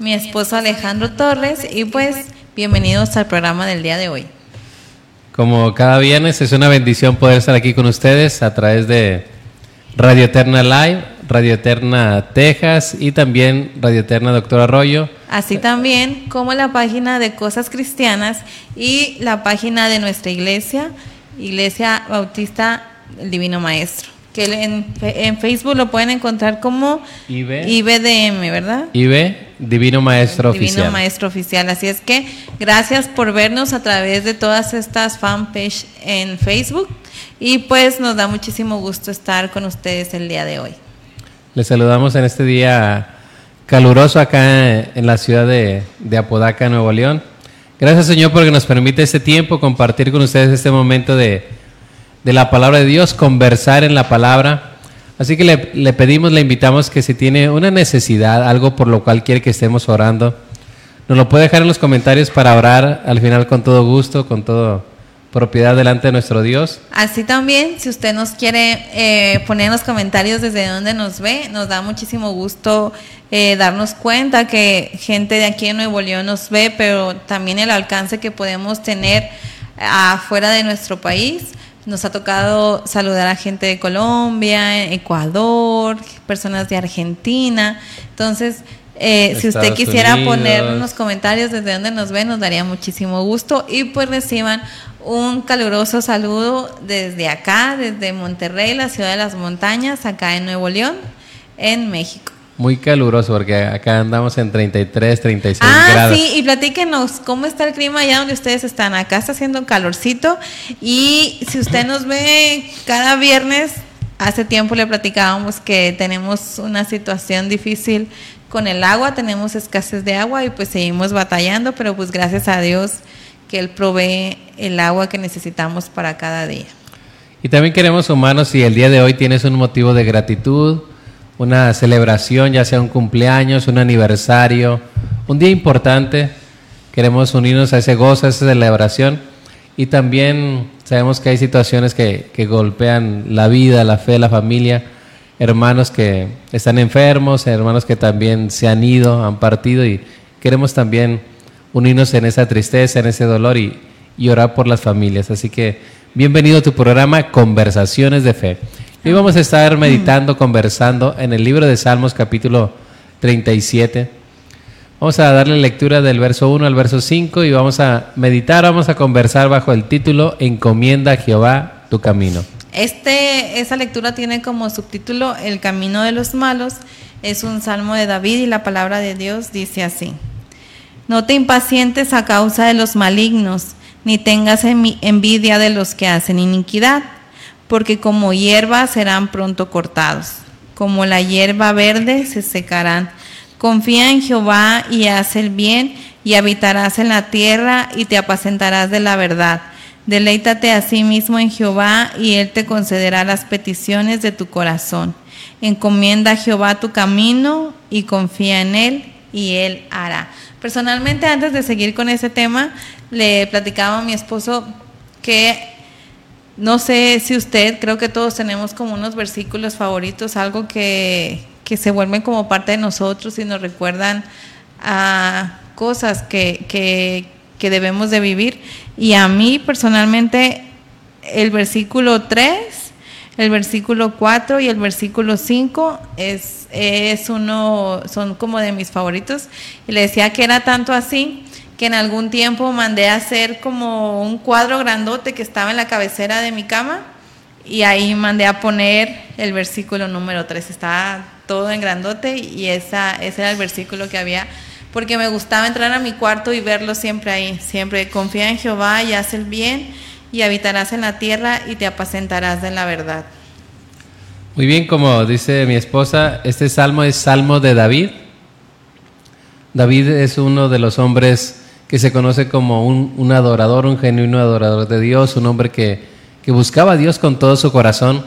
mi esposo Alejandro Torres y pues bienvenidos al programa del día de hoy. Como cada viernes es una bendición poder estar aquí con ustedes a través de Radio Eterna Live, Radio Eterna Texas y también Radio Eterna Doctor Arroyo. Así también como la página de Cosas Cristianas y la página de nuestra iglesia, Iglesia Bautista el Divino Maestro que en, en, Facebook lo pueden encontrar como IBDM, ¿verdad? IB, Divino Maestro Oficial. Divino Maestro Oficial. Así es que gracias por vernos a través de todas estas fanpage en Facebook y pues nos da muchísimo gusto estar con ustedes el día de hoy. Les saludamos en este día caluroso acá en la ciudad de, de Apodaca, Nuevo León. Gracias Señor porque nos permite este tiempo compartir con ustedes este momento de de la palabra de Dios, conversar en la palabra. Así que le, pedimos, le invitamos que si tiene una necesidad, algo por lo cual quiere que estemos orando, nos lo puede dejar en los comentarios para orar al final con todo gusto, con toda propiedad delante de nuestro Dios. Así también, si usted nos quiere eh, poner en los comentarios desde donde nos ve, nos da muchísimo gusto eh, darnos cuenta que gente de aquí en Nuevo León nos ve, pero también el alcance que podemos tener afuera de nuestro país. Nos ha tocado saludar a gente de Colombia, Ecuador, personas de Argentina. Entonces, eh, si usted quisiera poner unos comentarios desde donde nos ve, nos daría muchísimo gusto. Y pues reciban un caluroso saludo desde acá, desde Monterrey, la ciudad de las montañas, acá en Nuevo León, en México. Muy caluroso porque acá andamos en 33, 36 ah, grados. Ah, sí, y platíquenos cómo está el clima allá donde ustedes están. Acá está haciendo calorcito y si usted nos ve cada viernes, hace tiempo le platicábamos que tenemos una situación difícil con el agua, tenemos escasez de agua y pues seguimos batallando, pero pues gracias a Dios que Él provee el agua que necesitamos para cada día. Y también queremos humanos si el día de hoy tienes un motivo de gratitud una celebración, ya sea un cumpleaños, un aniversario, un día importante. Queremos unirnos a ese gozo, a esa celebración. Y también sabemos que hay situaciones que, que golpean la vida, la fe, la familia. Hermanos que están enfermos, hermanos que también se han ido, han partido y queremos también unirnos en esa tristeza, en ese dolor y, y orar por las familias. Así que bienvenido a tu programa Conversaciones de Fe. Hoy vamos a estar meditando, conversando en el libro de Salmos capítulo 37. Vamos a darle lectura del verso 1 al verso 5 y vamos a meditar, vamos a conversar bajo el título Encomienda a Jehová tu camino. Este, esa lectura tiene como subtítulo El camino de los malos. Es un salmo de David y la palabra de Dios dice así. No te impacientes a causa de los malignos, ni tengas envidia de los que hacen iniquidad porque como hierba serán pronto cortados, como la hierba verde se secarán. Confía en Jehová y haz el bien, y habitarás en la tierra y te apacentarás de la verdad. Deleítate a sí mismo en Jehová y Él te concederá las peticiones de tu corazón. Encomienda a Jehová tu camino y confía en Él y Él hará. Personalmente, antes de seguir con ese tema, le platicaba a mi esposo que no sé si usted, creo que todos tenemos como unos versículos favoritos, algo que, se vuelven como parte de nosotros y nos recuerdan a cosas que, que, que debemos de vivir. Y a mí personalmente el versículo 3, el versículo 4 y el versículo 5 es, es uno, son como de mis favoritos. Y le decía que era tanto así que en algún tiempo mandé hacer como un cuadro grandote que estaba en la cabecera de mi cama y ahí mandé a poner el versículo número 3. Estaba todo en grandote y esa, ese era el versículo que había porque me gustaba entrar a mi cuarto y verlo siempre ahí, siempre confía en Jehová y haz el bien y habitarás en la tierra y te apacentarás de la verdad. Muy bien, como dice mi esposa, este salmo es salmo de David. David es uno de los hombres que se conoce como un, adorador, un genuino adorador de Dios, un hombre que, que buscaba a Dios con todo su corazón.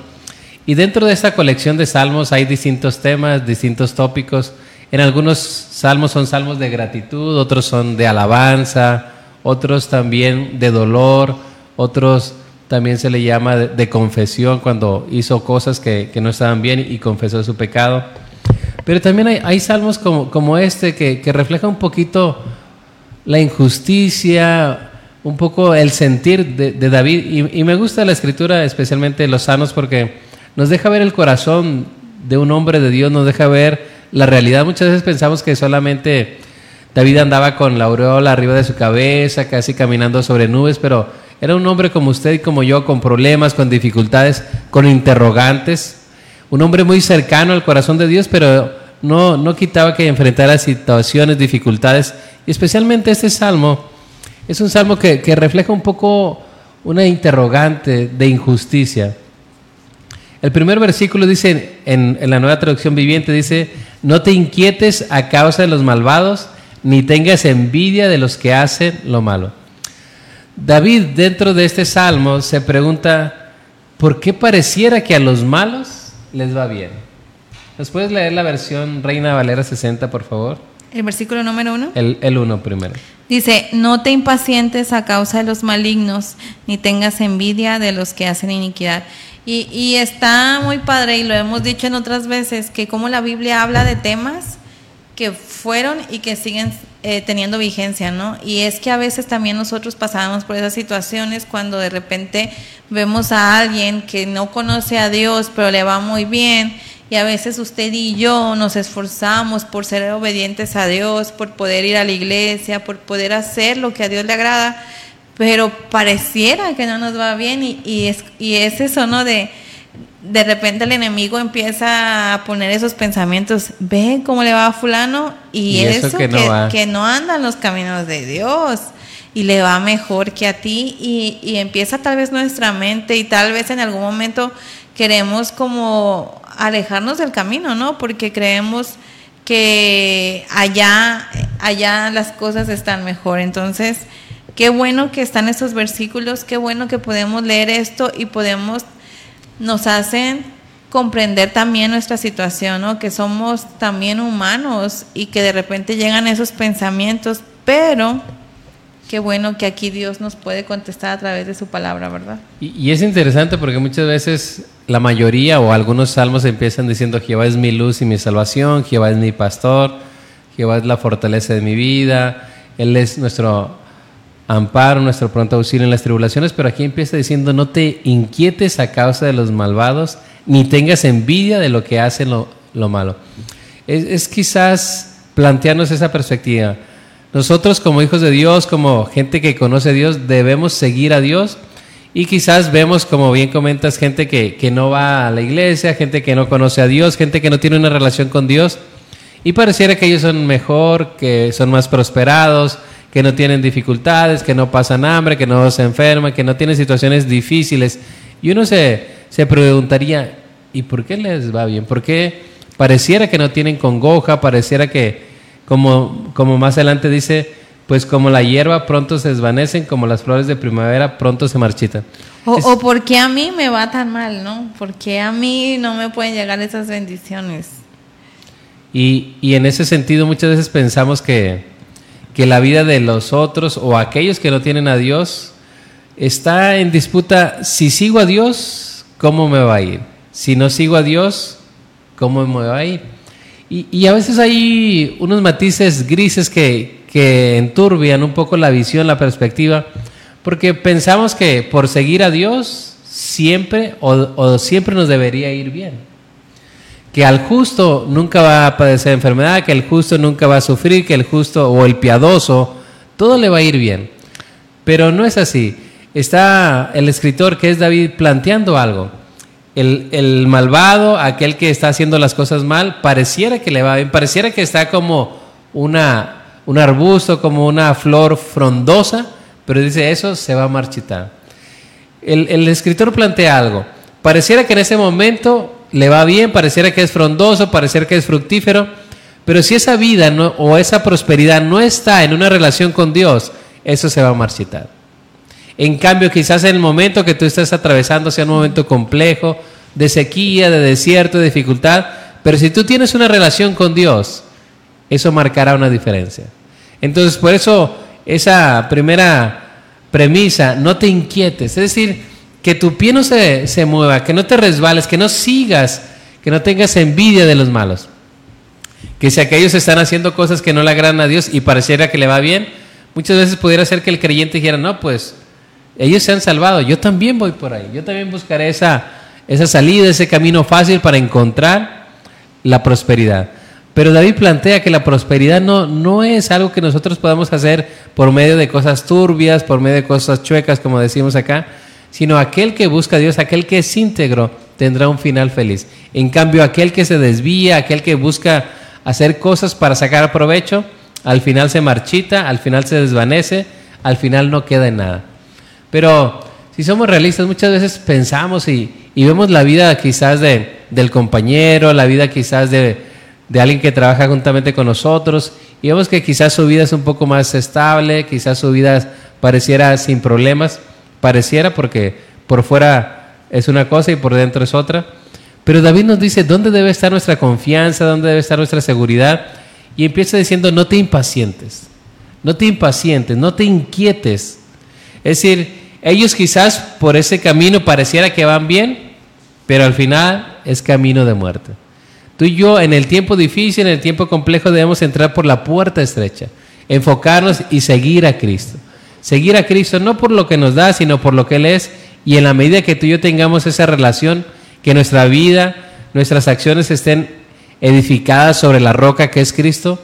Y dentro de esta colección de salmos hay distintos temas, distintos tópicos. En algunos salmos son salmos de gratitud, otros son de alabanza, otros también de dolor, otros también se le llama de, confesión cuando hizo cosas que, que, no estaban bien y confesó su pecado. Pero también hay, hay salmos como, como este que, que refleja un poquito la injusticia, un poco el sentir de, David. Y, y me gusta la escritura, especialmente los sanos, porque nos deja ver el corazón de un hombre de Dios, nos deja ver la realidad. Muchas veces pensamos que solamente David andaba con la aureola arriba de su cabeza, casi caminando sobre nubes, pero era un hombre como usted y como yo, con problemas, con dificultades, con interrogantes. Un hombre muy cercano al corazón de Dios, pero no, no quitaba que enfrentara situaciones, dificultades. Y especialmente este salmo es un salmo que, refleja un poco una interrogante de injusticia. El primer versículo dice, en, la nueva traducción viviente, dice, no te inquietes a causa de los malvados, ni tengas envidia de los que hacen lo malo. David dentro de este salmo se pregunta, ¿por qué pareciera que a los malos les va bien? ¿Nos puedes leer la versión Reina Valera 60, por favor? El versículo número uno. El, el uno primero. Dice, no te impacientes a causa de los malignos, ni tengas envidia de los que hacen iniquidad. Y, y, está muy padre, y lo hemos dicho en otras veces, que como la Biblia habla de temas que fueron y que siguen eh, teniendo vigencia, ¿no? Y es que a veces también nosotros pasamos por esas situaciones cuando de repente vemos a alguien que no conoce a Dios, pero le va muy bien, y a veces usted y yo nos esforzamos por ser obedientes a Dios, por poder ir a la iglesia, por poder hacer lo que a Dios le agrada, pero pareciera que no nos va bien y, y es, y es eso, ¿no? De, de repente el enemigo empieza a poner esos pensamientos, ve cómo le va a fulano y, y eso, eso, que, no que, que, no anda en los caminos de Dios y le va mejor que a ti y, y, empieza tal vez nuestra mente y tal vez en algún momento queremos como alejarnos del camino, ¿no? Porque creemos que allá, allá las cosas están mejor. Entonces, qué bueno que están estos versículos, qué bueno que podemos leer esto y podemos nos hacen comprender también nuestra situación, ¿no? que somos también humanos y que de repente llegan esos pensamientos, pero qué bueno que aquí Dios nos puede contestar a través de su palabra, ¿verdad? Y, es interesante porque muchas veces la mayoría o algunos salmos empiezan diciendo Jehová es mi luz y mi salvación, Jehová es mi pastor, Jehová es la fortaleza de mi vida, Él es nuestro amparo, nuestro pronto auxilio en las tribulaciones, pero aquí empieza diciendo, no te inquietes a causa de los malvados, ni tengas envidia de lo que hacen lo, lo malo. Es, quizás plantearnos esa perspectiva. Nosotros como hijos de Dios, como gente que conoce a Dios, debemos seguir a Dios y quizás vemos, como bien comentas, gente que, que no va a la iglesia, gente que no conoce a Dios, gente que no tiene una relación con Dios y pareciera que ellos son mejor, que son más prosperados, que no tienen dificultades, que no pasan hambre, que no se enferman, que no tienen situaciones difíciles. Y uno se, se preguntaría, ¿y por qué les va bien? ¿Por qué pareciera que no tienen congoja? Pareciera que, como, como más adelante dice, pues como la hierba pronto se desvanecen, como las flores de primavera pronto se marchitan. O, es, o por qué a mí me va tan mal, ¿no? ¿Por qué a mí no me pueden llegar esas bendiciones? Y, y en ese sentido muchas veces pensamos que, que la vida de los otros o aquellos que no tienen a Dios está en disputa, si sigo a Dios, ¿cómo me va a ir? Si no sigo a Dios, ¿cómo me va a ir? Y, a veces hay unos matices grises que, que enturbian un poco la visión, la perspectiva, porque pensamos que por seguir a Dios siempre o, o siempre nos debería ir bien que al justo nunca va a padecer enfermedad, que el justo nunca va a sufrir, que el justo o el piadoso, todo le va a ir bien. Pero no es así. Está el escritor que es David planteando algo. El, malvado, aquel que está haciendo las cosas mal, pareciera que le va bien, pareciera que está como una, un arbusto, como una flor frondosa, pero dice eso se va a marchitar. El, escritor plantea algo. Pareciera que en ese momento le va bien, pareciera que es frondoso, pareciera que es fructífero, pero si esa vida o esa prosperidad no está en una relación con Dios, eso se va a marchitar. En cambio, quizás en el momento que tú estás atravesando sea un momento complejo, de sequía, de desierto, de dificultad, pero si tú tienes una relación con Dios, eso marcará una diferencia. Entonces, por eso esa primera premisa, no te inquietes, es decir, que tu pie no se, se mueva, que no te resbales, que no sigas, que no tengas envidia de los malos. Que si aquellos están haciendo cosas que no le agradan a Dios y pareciera que le va bien, muchas veces pudiera ser que el creyente dijera, no, pues ellos se han salvado, yo también voy por ahí, yo también buscaré esa, esa salida, ese camino fácil para encontrar la prosperidad. Pero David plantea que la prosperidad no, no es algo que nosotros podamos hacer por medio de cosas turbias, por medio de cosas chuecas, como decimos acá, sino aquel que busca a Dios, aquel que es íntegro, tendrá un final feliz. En cambio, aquel que se desvía, aquel que busca hacer cosas para sacar provecho, al final se marchita, al final se desvanece, al final no queda en nada. Pero si somos realistas, muchas veces pensamos y, vemos la vida quizás de, del compañero, la vida quizás de, de alguien que trabaja juntamente con nosotros, y vemos que quizás su vida es un poco más estable, quizás su vida pareciera sin problemas, pareciera porque por fuera es una cosa y por dentro es otra. Pero David nos dice dónde debe estar nuestra confianza, dónde debe estar nuestra seguridad, y empieza diciendo, no te impacientes, no te impacientes, no te inquietes. Es decir, ellos quizás por ese camino pareciera que van bien, pero al final es camino de muerte. Tú y yo en el tiempo difícil, en el tiempo complejo, debemos entrar por la puerta estrecha, enfocarnos y seguir a Cristo. Seguir a Cristo no por lo que nos da, sino por lo que Él es. Y en la medida que tú y yo tengamos esa relación, que nuestra vida, nuestras acciones estén edificadas sobre la roca que es Cristo,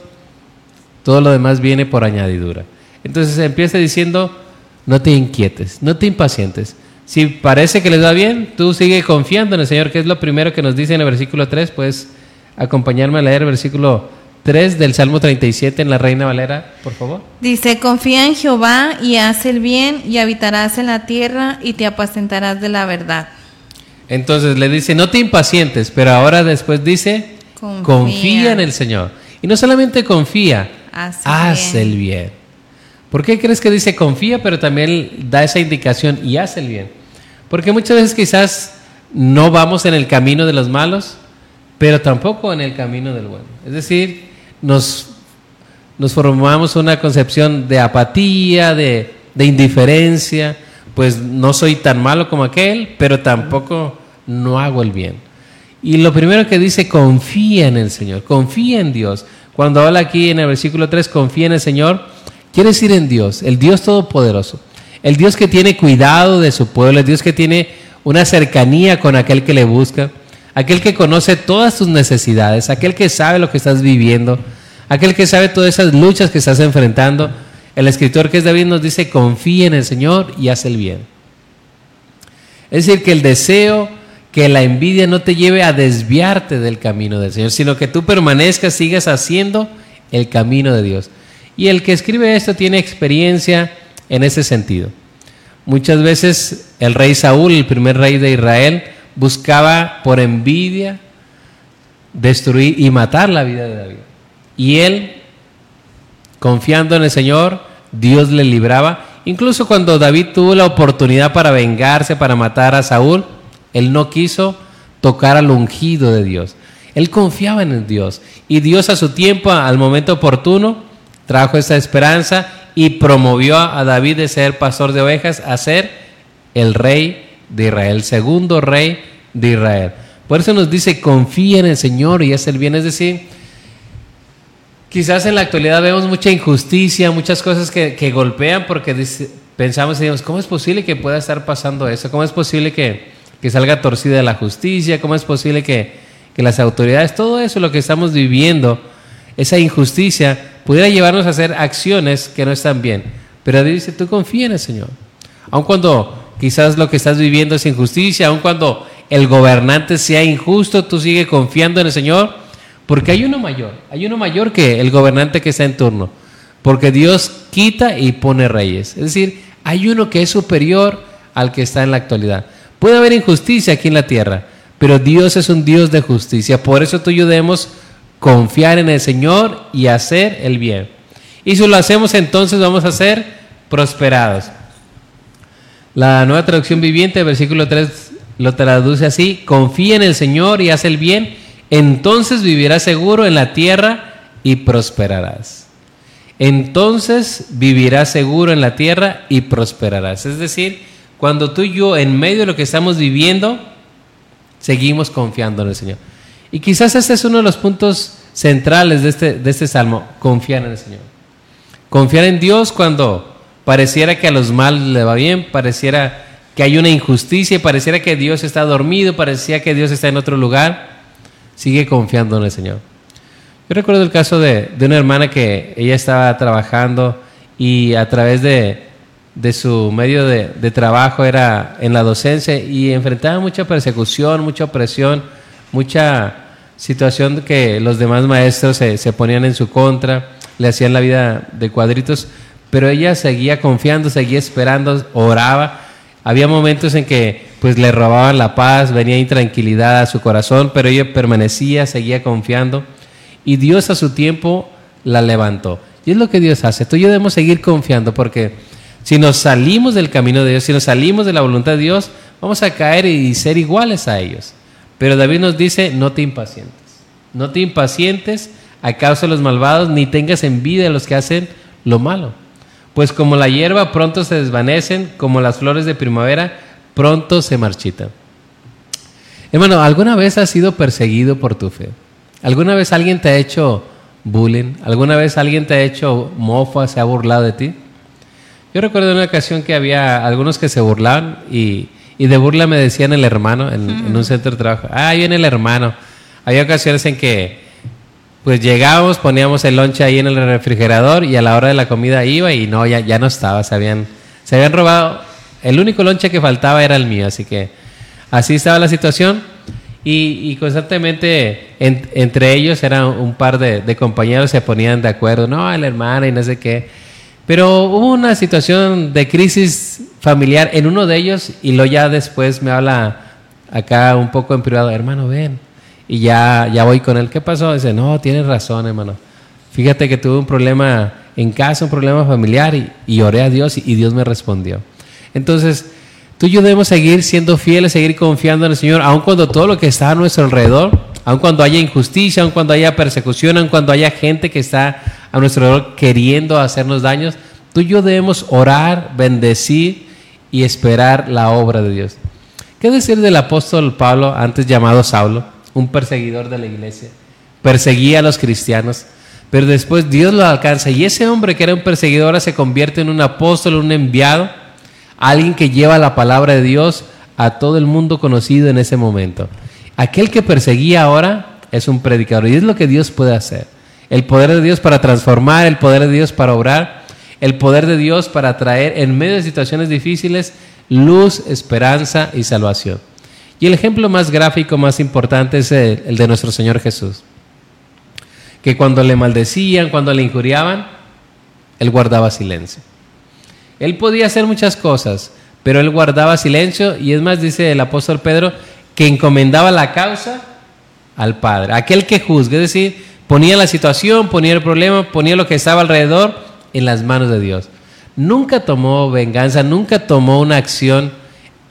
todo lo demás viene por añadidura. Entonces empieza diciendo, no te inquietes, no te impacientes. Si parece que les va bien, tú sigue confiando en el Señor, que es lo primero que nos dice en el versículo 3. Puedes acompañarme a leer el versículo 3 del Salmo 37 en la Reina Valera, por favor. Dice, confía en Jehová y haz el bien y habitarás en la tierra y te apacentarás de la verdad. Entonces le dice, no te impacientes, pero ahora después dice, confía, en el Señor. Y no solamente confía, haz, el bien. ¿Por qué crees que dice confía, pero también da esa indicación y hace el bien? Porque muchas veces quizás no vamos en el camino de los malos, pero tampoco en el camino del bueno. Es decir, nos, nos formamos una concepción de apatía, de, de indiferencia, pues no soy tan malo como aquel, pero tampoco no hago el bien. Y lo primero que dice, confía en el Señor, confía en Dios. Cuando habla aquí en el versículo 3, confía en el Señor, Quiere decir en Dios, el Dios Todopoderoso, el Dios que tiene cuidado de su pueblo, el Dios que tiene una cercanía con aquel que le busca, aquel que conoce todas tus necesidades, aquel que sabe lo que estás viviendo, aquel que sabe todas esas luchas que estás enfrentando. El escritor que es David nos dice, confía en el Señor y haz el bien. Es decir, que el deseo, que la envidia no te lleve a desviarte del camino del Señor, sino que tú permanezcas, sigas haciendo el camino de Dios. Y el que escribe esto tiene experiencia en ese sentido. Muchas veces el rey Saúl, el primer rey de Israel, buscaba por envidia destruir y matar la vida de David. Y él, confiando en el Señor, Dios le libraba. Incluso cuando David tuvo la oportunidad para vengarse, para matar a Saúl, él no quiso tocar al ungido de Dios. Él confiaba en el Dios. Y Dios a su tiempo, al momento oportuno, trajo esa esperanza y promovió a David de ser pastor de ovejas a ser el rey de Israel, el segundo rey de Israel. Por eso nos dice, confía en el Señor y haz el bien. Es decir, quizás en la actualidad vemos mucha injusticia, muchas cosas que, golpean porque pensamos y decimos, ¿cómo es posible que pueda estar pasando eso? ¿Cómo es posible que, que salga torcida la justicia? ¿Cómo es posible que, que las autoridades, todo eso, lo que estamos viviendo, esa injusticia, pudiera llevarnos a hacer acciones que no están bien. Pero Dios dice, tú confía en el Señor. Aun cuando quizás lo que estás viviendo es injusticia, aun cuando el gobernante sea injusto, tú sigues confiando en el Señor, porque hay uno mayor, hay uno mayor que el gobernante que está en turno, porque Dios quita y pone reyes. Es decir, hay uno que es superior al que está en la actualidad. Puede haber injusticia aquí en la tierra, pero Dios es un Dios de justicia. Por eso tú y yo debemos confiar en el Señor y hacer el bien. Y si lo hacemos entonces vamos a ser prosperados. La nueva traducción viviente, versículo 3, lo traduce así, confía en el Señor y haz el bien, entonces vivirás seguro en la tierra y prosperarás. Entonces vivirás seguro en la tierra y prosperarás. Es decir, cuando tú y yo en medio de lo que estamos viviendo, seguimos confiando en el Señor. Y quizás este es uno de los puntos centrales de este, de este salmo, confiar en el Señor. Confiar en Dios cuando pareciera que a los malos le va bien, pareciera que hay una injusticia, pareciera que Dios está dormido, parecía que Dios está en otro lugar. Sigue confiando en el Señor. Yo recuerdo el caso de, de una hermana que ella estaba trabajando y a través de, de su medio de, de, trabajo era en la docencia y enfrentaba mucha persecución, mucha opresión, mucha situación que los demás maestros se, se ponían en su contra, le hacían la vida de cuadritos, pero ella seguía confiando, seguía esperando, oraba. Había momentos en que pues le robaban la paz, venía intranquilidad a su corazón, pero ella permanecía, seguía confiando y Dios a su tiempo la levantó. Y es lo que Dios hace. Tú y yo debemos seguir confiando porque si nos salimos del camino de Dios, si nos salimos de la voluntad de Dios, vamos a caer y ser iguales a ellos. Pero David nos dice, no te impacientes. No te impacientes a causa de los malvados, ni tengas envidia de los que hacen lo malo. Pues como la hierba pronto se desvanecen, como las flores de primavera pronto se marchitan. Hermano, ¿alguna vez has sido perseguido por tu fe? ¿Alguna vez alguien te ha hecho bullying? ¿Alguna vez alguien te ha hecho mofa, se ha burlado de ti? Yo recuerdo una ocasión que había algunos que se burlaban y, y de burla me decían el hermano en, en, un centro de trabajo. Ah, ahí viene el hermano. Había ocasiones en que pues llegábamos, poníamos el lonche ahí en el refrigerador y a la hora de la comida iba y no, ya, ya no estaba, se habían, se habían robado. El único lonche que faltaba era el mío, así que así estaba la situación y, y constantemente en, entre ellos eran un par de, de compañeros se ponían de acuerdo, no, el hermano y no sé qué. Pero hubo una situación de crisis familiar en uno de ellos y lo ya después me habla acá un poco en privado, hermano, ven. Y ya, ya voy con él. ¿Qué pasó? Dice, no, tienes razón, hermano. Fíjate que tuve un problema en casa, un problema familiar y, oré a Dios y, y Dios me respondió. Entonces, tú y yo debemos seguir siendo fieles, seguir confiando en el Señor, aun cuando todo lo que está a nuestro alrededor, aun cuando haya injusticia, aun cuando haya persecución, aun cuando haya gente que está a nuestro alrededor queriendo hacernos daños, tú y yo debemos orar, bendecir y esperar la obra de Dios. ¿Qué decir del apóstol Pablo, antes llamado Saulo, un perseguidor de la iglesia? Perseguía a los cristianos, pero después Dios lo alcanza y ese hombre que era un perseguidor ahora se convierte en un apóstol, un enviado, alguien que lleva la palabra de Dios a todo el mundo conocido en ese momento. Aquel que perseguía ahora es un predicador y es lo que Dios puede hacer. El poder de Dios para transformar, el poder de Dios para obrar, el poder de Dios para traer en medio de situaciones difíciles luz, esperanza y salvación. Y el ejemplo más gráfico, más importante es el, de nuestro Señor Jesús. Que cuando le maldecían, cuando le injuriaban, Él guardaba silencio. Él podía hacer muchas cosas, pero Él guardaba silencio y es más, dice el apóstol Pedro, que encomendaba la causa al Padre, aquel que juzgue, es decir, ponía la situación, ponía el problema, ponía lo que estaba alrededor en las manos de Dios. Nunca tomó venganza, nunca tomó una acción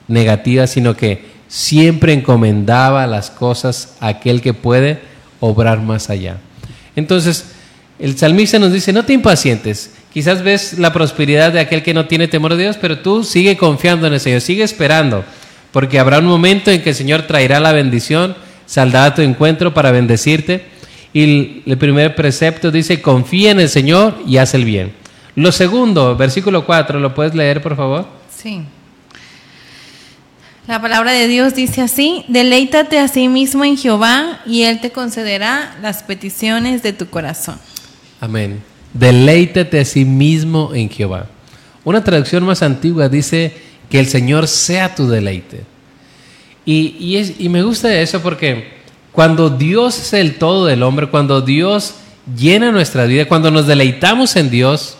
negativa, sino que siempre encomendaba las cosas a aquel que puede obrar más allá. Entonces, el salmista nos dice, no te impacientes, quizás ves la prosperidad de aquel que no tiene temor de Dios, pero tú sigue confiando en el Señor, sigue esperando, porque habrá un momento en que el Señor traerá la bendición, saldrá a tu encuentro para bendecirte. Y el primer precepto dice, confía en el Señor y haz el bien. Lo segundo, versículo 4, ¿lo puedes leer, por favor? Sí. La palabra de Dios dice así, deleítate a sí mismo en Jehová y Él te concederá las peticiones de tu corazón. Amén. Deleítate a sí mismo en Jehová. Una traducción más antigua dice que el Señor sea tu deleite. Y, y, es, y me gusta eso porque cuando Dios es el todo del hombre, cuando Dios llena nuestra vida, cuando nos deleitamos en Dios,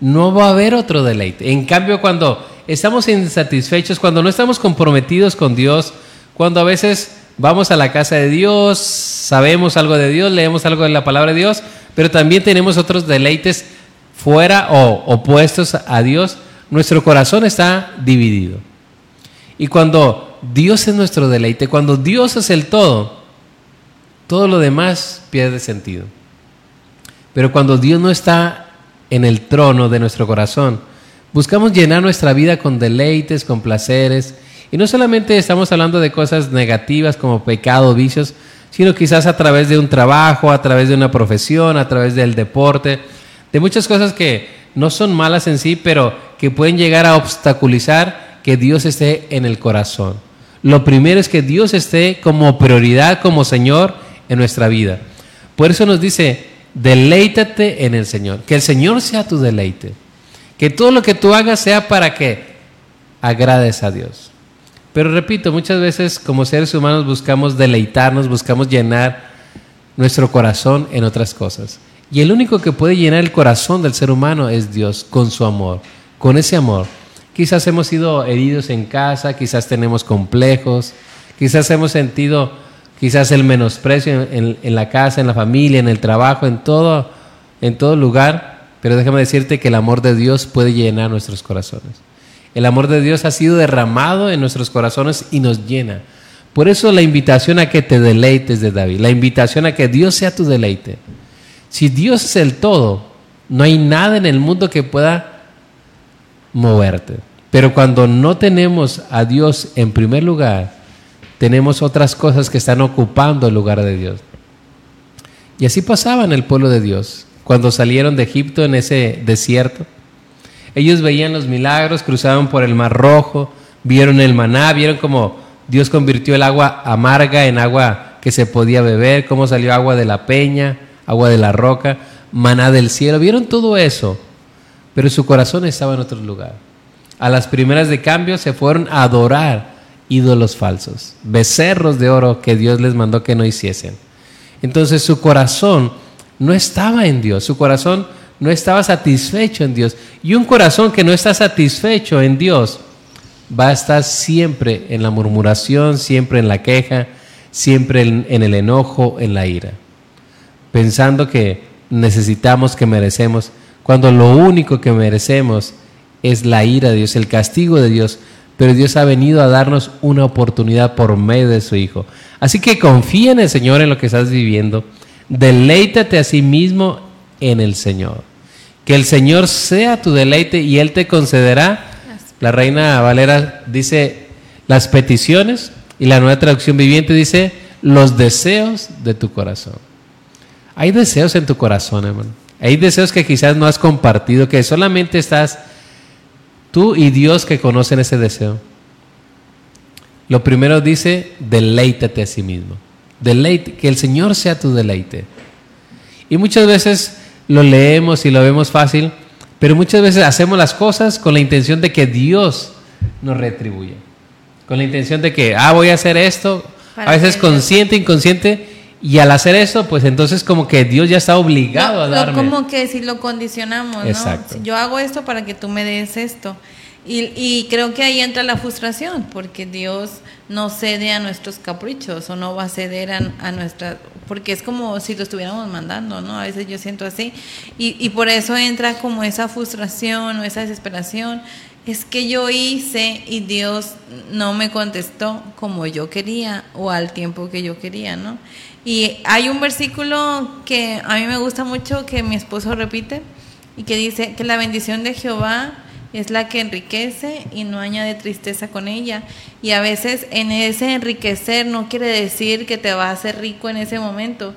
no va a haber otro deleite. En cambio, cuando estamos insatisfechos, cuando no estamos comprometidos con Dios, cuando a veces vamos a la casa de Dios, sabemos algo de Dios, leemos algo de la palabra de Dios, pero también tenemos otros deleites fuera o opuestos a Dios, nuestro corazón está dividido. Y cuando Dios es nuestro deleite, cuando Dios es el todo, todo lo demás pierde sentido. Pero cuando Dios no está en el trono de nuestro corazón, buscamos llenar nuestra vida con deleites, con placeres. Y no solamente estamos hablando de cosas negativas como pecado, vicios, sino quizás a través de un trabajo, a través de una profesión, a través del deporte, de muchas cosas que no son malas en sí, pero que pueden llegar a obstaculizar que Dios esté en el corazón. Lo primero es que Dios esté como prioridad, como Señor en nuestra vida. Por eso nos dice, deleítate en el Señor, que el Señor sea tu deleite, que todo lo que tú hagas sea para que agrades a Dios. Pero repito, muchas veces como seres humanos buscamos deleitarnos, buscamos llenar nuestro corazón en otras cosas. Y el único que puede llenar el corazón del ser humano es Dios, con su amor, con ese amor. Quizás hemos sido heridos en casa, quizás tenemos complejos, quizás hemos sentido quizás el menosprecio en, la casa, en la familia, en el trabajo, en todo, en todo lugar. Pero déjame decirte que el amor de Dios puede llenar nuestros corazones. El amor de Dios ha sido derramado en nuestros corazones y nos llena. Por eso la invitación a que te deleites de David, la invitación a que Dios sea tu deleite. Si Dios es el todo, no hay nada en el mundo que pueda moverte. Pero cuando no tenemos a Dios en primer lugar, tenemos otras cosas que están ocupando el lugar de Dios. Y así pasaba en el pueblo de Dios, cuando salieron de Egipto en ese desierto. Ellos veían los milagros, cruzaban por el Mar Rojo, vieron el maná, vieron cómo Dios convirtió el agua amarga en agua que se podía beber, cómo salió agua de la peña, agua de la roca, maná del cielo. Vieron todo eso, pero su corazón estaba en otro lugar. A las primeras de cambio se fueron a adorar ídolos falsos, becerros de oro que Dios les mandó que no hiciesen. Entonces su corazón no estaba en Dios, su corazón no estaba satisfecho en Dios. Y un corazón que no está satisfecho en Dios va a estar siempre en la murmuración, siempre en la queja, siempre en, el enojo, en la ira pensando que necesitamos, que merecemos, cuando lo único que merecemos es la ira de Dios, el castigo de Dios, pero Dios ha venido a darnos una oportunidad por medio de su Hijo. Así que confía en el Señor en lo que estás viviendo, deleítate a sí mismo en el Señor. Que el Señor sea tu deleite y Él te concederá. La reina Valera dice las peticiones y la nueva traducción viviente dice los deseos de tu corazón. Hay deseos en tu corazón, hermano. Hay deseos que quizás no has compartido, que solamente estás tú y Dios que conocen ese deseo. Lo primero dice, deleítate a sí mismo. Deleite, que el Señor sea tu deleite. Y muchas veces lo leemos y lo vemos fácil, pero muchas veces hacemos las cosas con la intención de que Dios nos retribuya. Con la intención de que, ah, voy a hacer esto, a veces consciente, inconsciente, y al hacer eso, pues entonces como que Dios ya está obligado a darme. como que si lo condicionamos, ¿no? yo hago esto para que tú me des esto. Y, y, creo que ahí entra la frustración, porque Dios no cede a nuestros caprichos o no va a ceder a, a nuestra... Porque es como si lo estuviéramos mandando, ¿no? A veces yo siento así. Y, y por eso entra como esa frustración o esa desesperación. Es que yo hice y Dios no me contestó como yo quería o al tiempo que yo quería, ¿no? Y hay un versículo que a mí me gusta mucho que mi esposo repite y que dice que la bendición de Jehová es la que enriquece y no añade tristeza con ella. Y a veces en ese enriquecer no quiere decir que te va a hacer rico en ese momento,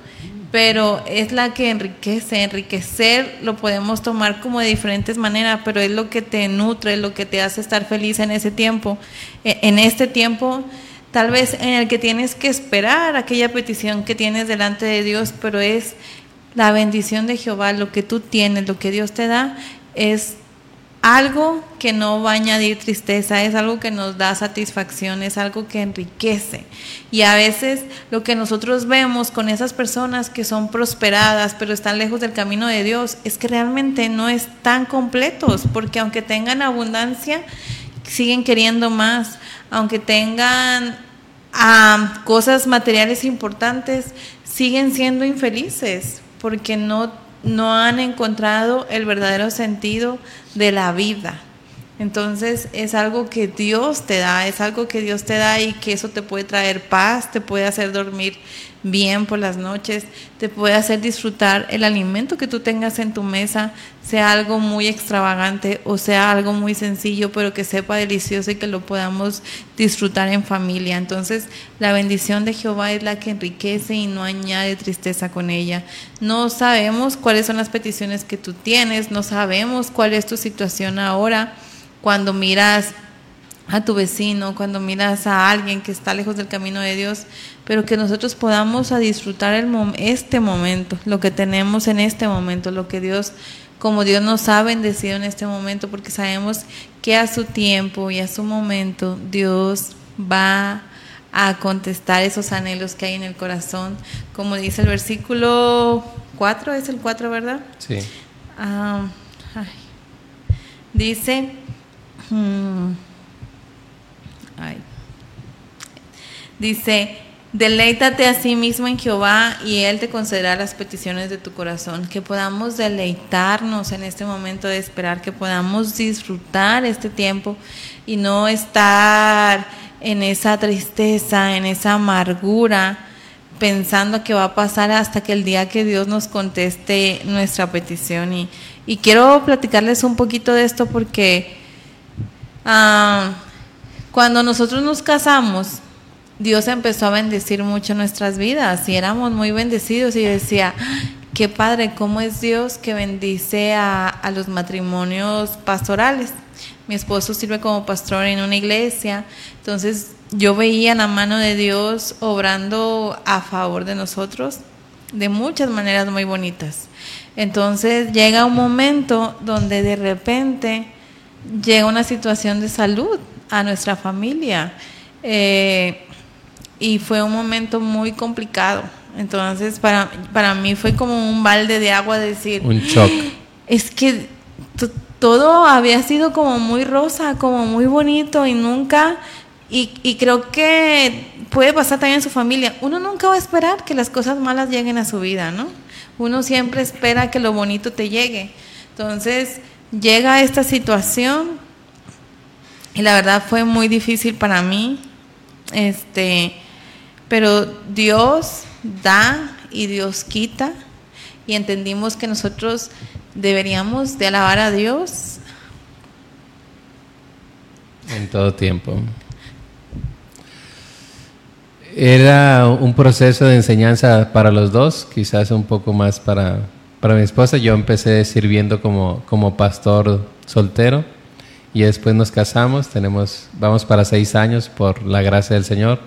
pero es la que enriquece. Enriquecer lo podemos tomar como de diferentes maneras, pero es lo que te nutre, lo que te hace estar feliz en ese tiempo. E, en este tiempo tal vez en el que tienes que esperar aquella petición que tienes delante de Dios, pero es la bendición de Jehová, lo que tú tienes, lo que Dios te da, es algo que no va a añadir tristeza, es algo que nos da satisfacción, es algo que enriquece. Y a veces lo que nosotros vemos con esas personas que son prosperadas, pero están lejos del camino de Dios, es que realmente no están completos, porque aunque tengan abundancia, siguen queriendo más, aunque tengan ah, cosas materiales importantes, siguen siendo infelices porque no, no han encontrado el verdadero sentido de la vida. Entonces es algo que Dios te da, es algo que Dios te da y que eso te puede traer paz, te puede hacer dormir bien por las noches, te puede hacer disfrutar el alimento que tú tengas en tu mesa, sea algo muy extravagante o sea algo muy sencillo, pero que sepa delicioso y que lo podamos disfrutar en familia. Entonces, la bendición de Jehová es la que enriquece y no añade tristeza con ella. No sabemos cuáles son las peticiones que tú tienes, no sabemos cuál es tu situación ahora cuando miras a tu vecino, cuando miras a alguien que está lejos del camino de Dios, pero que nosotros podamos a disfrutar el este momento, lo que tenemos en este momento, lo que Dios, como Dios nos ha bendecido en este momento, porque sabemos que a su tiempo y a su momento Dios va a contestar esos anhelos que hay en el corazón, como dice el versículo 4, es el 4, ¿verdad? Sí. Ah, dice, mm, dice, Deleítate a sí mismo en Jehová y Él te concederá las peticiones de tu corazón. Que podamos deleitarnos en este momento de esperar, que podamos disfrutar este tiempo y no estar en esa tristeza, en esa amargura, pensando que va a pasar hasta que el día que Dios nos conteste nuestra petición. Y, y quiero platicarles un poquito de esto porque ah, cuando nosotros nos casamos, Dios empezó a bendecir mucho nuestras vidas y éramos muy bendecidos y decía, qué padre, cómo es Dios que bendice a, los matrimonios pastorales. Mi esposo sirve como pastor en una iglesia, entonces yo veía la mano de Dios obrando a favor de nosotros de muchas maneras muy bonitas. Entonces llega un momento donde de repente llega una situación de salud a nuestra familia. Eh, y fue un momento muy complicado. Entonces, para, para mí fue como un balde de agua decir... Un shock. Es que todo había sido como muy rosa, como muy bonito y nunca... Y, y creo que puede pasar también en su familia. Uno nunca va a esperar que las cosas malas lleguen a su vida, ¿no? Uno siempre espera que lo bonito te llegue. Entonces, llega esta situación y la verdad fue muy difícil para mí. Este, pero Dios da y Dios quita y entendimos que nosotros deberíamos de alabar a Dios en todo tiempo. Era un proceso de enseñanza para los dos, quizás un poco más para, para mi esposa. Yo empecé sirviendo como, como pastor soltero y después nos casamos. Tenemos, vamos para seis años por la gracia del Señor.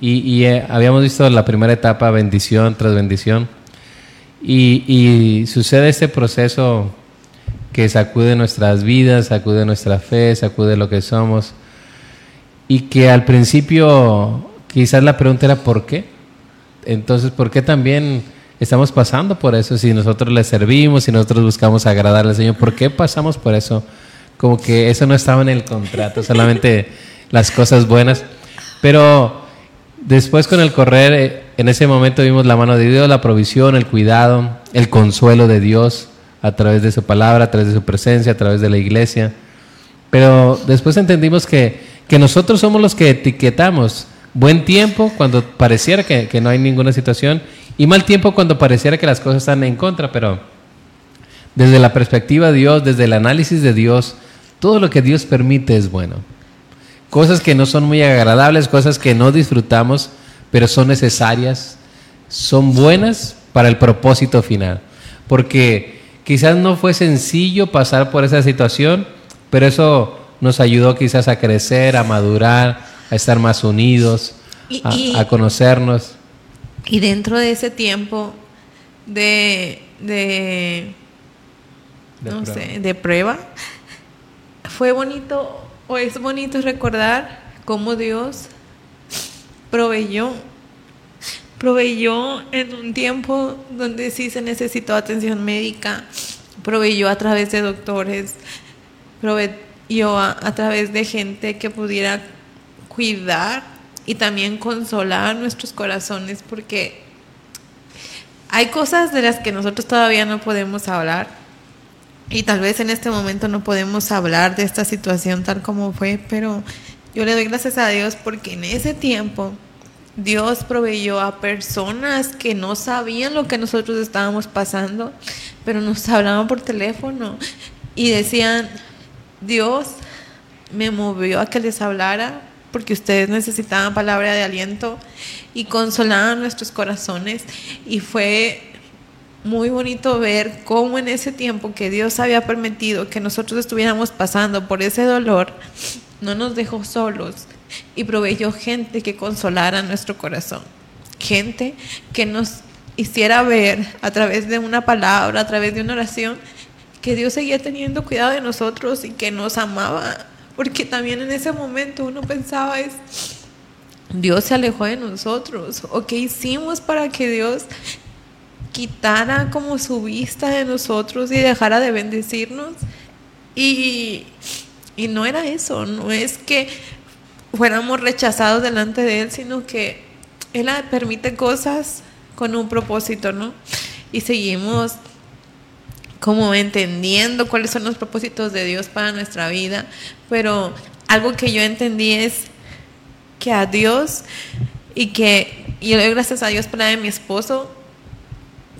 Y, eh, habíamos visto la primera etapa, bendición tras bendición. Y, sucede este proceso que sacude nuestras vidas, sacude nuestra fe, sacude lo que somos. Y que al principio quizás la pregunta era ¿por qué? Entonces, ¿por qué también estamos pasando por eso? Si nosotros le servimos, si nosotros buscamos agradar al Señor, ¿por qué pasamos por eso? Como que eso no estaba en el contrato, solamente las cosas buenas. Pero Después con el correr, eh, en ese momento vimos la mano de Dios, la provisión, el cuidado, el consuelo de Dios a través de su palabra, a través de su presencia, a través de la iglesia. Pero después entendimos que, que nosotros somos los que etiquetamos buen tiempo cuando pareciera que, que, no hay ninguna situación y mal tiempo cuando pareciera que las cosas están en contra, pero desde la perspectiva de Dios, desde el análisis de Dios, todo lo que Dios permite es bueno cosas que no son muy agradables, cosas que no disfrutamos, pero son necesarias, son buenas para el propósito final. Porque quizás no fue sencillo pasar por esa situación, pero eso nos ayudó quizás a crecer, a madurar, a estar más unidos, a, conocernos. Y dentro de ese tiempo de, de, no sé, de prueba, fue bonito es bonito recordar cómo Dios proveyó, proveyó en un tiempo donde sí se necesitó atención médica, proveyó a través de doctores, proveyó a, a través de gente que pudiera cuidar y también consolar nuestros corazones porque hay cosas de las que nosotros todavía no podemos hablar, Y tal vez en este momento no podemos hablar de esta situación tal como fue, pero yo le doy gracias a Dios porque en ese tiempo Dios proveyó a personas que no sabían lo que nosotros estábamos pasando, pero nos hablaban por teléfono y decían, Dios me movió a que les hablara porque ustedes necesitaban palabra de aliento y consolaban nuestros corazones. Y fue muy bonito ver cómo en ese tiempo que Dios había permitido que nosotros estuviéramos pasando por ese dolor, no nos dejó solos y proveyó gente que consolara nuestro corazón, gente que nos hiciera ver a través de una palabra, a través de una oración, que Dios seguía teniendo cuidado de nosotros y que nos amaba, porque también en ese momento uno pensaba es, Dios se alejó de nosotros, o qué hicimos para que Dios quitara como su vista de nosotros y dejara de bendecirnos. Y, y no era eso, no es que fuéramos rechazados delante de Él, sino que Él permite cosas con un propósito, ¿no? Y seguimos como entendiendo cuáles son los propósitos de Dios para nuestra vida, pero algo que yo entendí es que a Dios y que yo le doy gracias a Dios por la de mi esposo